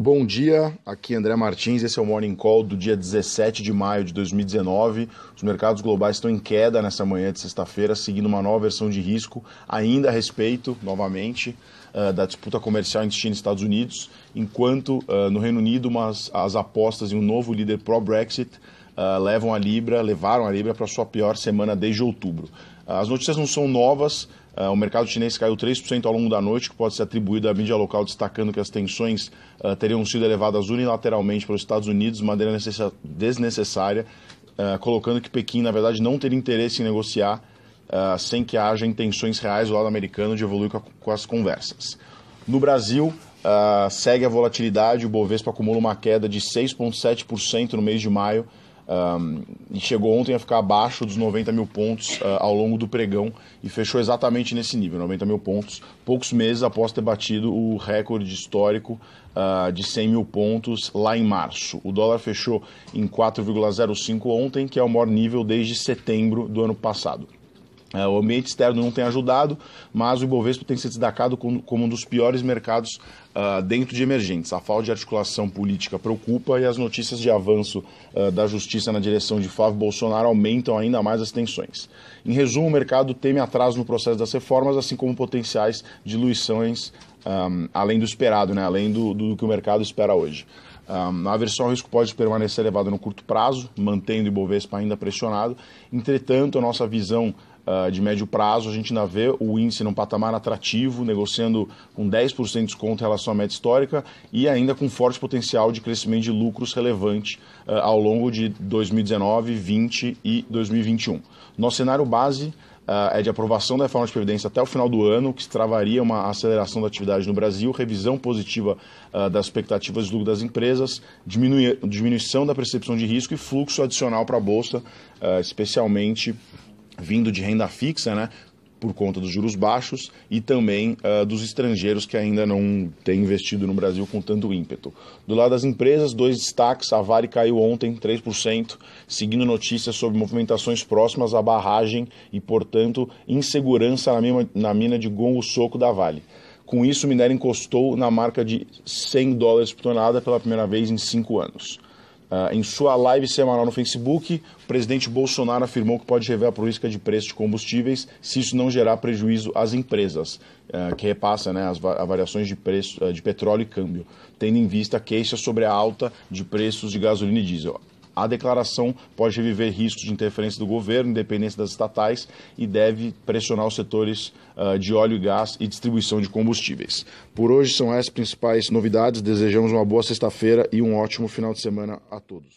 Bom dia, aqui André Martins, esse é o Morning Call do dia 17 de maio de 2019. Os mercados globais estão em queda nessa manhã de sexta-feira, seguindo uma nova versão de risco, ainda a respeito, novamente, uh, da disputa comercial entre China e Estados Unidos, enquanto uh, no Reino Unido umas, as apostas em um novo líder pró-Brexit uh, levam a Libra, levaram a Libra para sua pior semana desde outubro. As notícias não são novas, Uh, o mercado chinês caiu 3% ao longo da noite, que pode ser atribuído à mídia local, destacando que as tensões teriam sido elevadas unilateralmente pelos Estados Unidos de maneira desnecessária, colocando que Pequim, na verdade, não teria interesse em negociar sem que haja intenções reais do lado americano de evoluir com as conversas. No Brasil, segue a volatilidade, o Bovespa acumula uma queda de 6,7% no mês de maio, um, e chegou ontem a ficar abaixo dos 90 mil pontos uh, ao longo do pregão e fechou exatamente nesse nível, 90 mil pontos, poucos meses após ter batido o recorde histórico uh, de 100 mil pontos lá em março. O dólar fechou em 4,05 ontem, que é o maior nível desde setembro do ano passado. É, o ambiente externo não tem ajudado, mas o Ibovespa tem se destacado como, um dos piores mercados uh, dentro de emergentes. A falta de articulação política preocupa e as notícias de avanço uh, da justiça na direção de Flávio Bolsonaro aumentam ainda mais as tensões. Em resumo, o mercado teme atraso no processo das reformas, assim como potenciais diluições um, além do esperado, né? além do, do, que o mercado espera hoje. A aversão ao risco pode permanecer elevada no curto prazo, mantendo o Ibovespa ainda pressionado. Entretanto, a nossa visão uh, de médio prazo, a gente ainda vê o índice num patamar atrativo, negociando com 10% de desconto em relação à média histórica e ainda com forte potencial de crescimento de lucros relevante uh, ao longo de 2019, 2020 e 2021. Nosso cenário base uh, é de aprovação da reforma de previdência até o final do ano, que travaria uma aceleração da atividade no Brasil, revisão positiva uh, das expectativas de lucro das empresas, diminui diminuição da percepção de risco e fluxo adicional para a Bolsa, uh, especialmente vindo de renda fixa, né? por conta dos juros baixos e também uh, dos estrangeiros que ainda não têm investido no Brasil com tanto ímpeto. Do lado das empresas, dois destaques: a Vale caiu ontem 3%, seguindo notícias sobre movimentações próximas à barragem e, portanto, insegurança na mina, na mina de Gongo Soco da Vale. Com isso, o minério encostou na marca de 100 dólares por tonelada pela primeira vez em cinco anos. Uh, em sua live semanal no Facebook, o presidente Bolsonaro afirmou que pode rever a política de preço de combustíveis se isso não gerar prejuízo às empresas, uh, que repassa né, as variações de preço uh, de petróleo e câmbio, tendo em vista queixas sobre a alta de preços de gasolina e diesel. A declaração pode reviver riscos de interferência do governo, independência das estatais e deve pressionar os setores uh, de óleo e gás e distribuição de combustíveis. Por hoje são essas principais novidades. Desejamos uma boa sexta-feira e um ótimo final de semana a todos.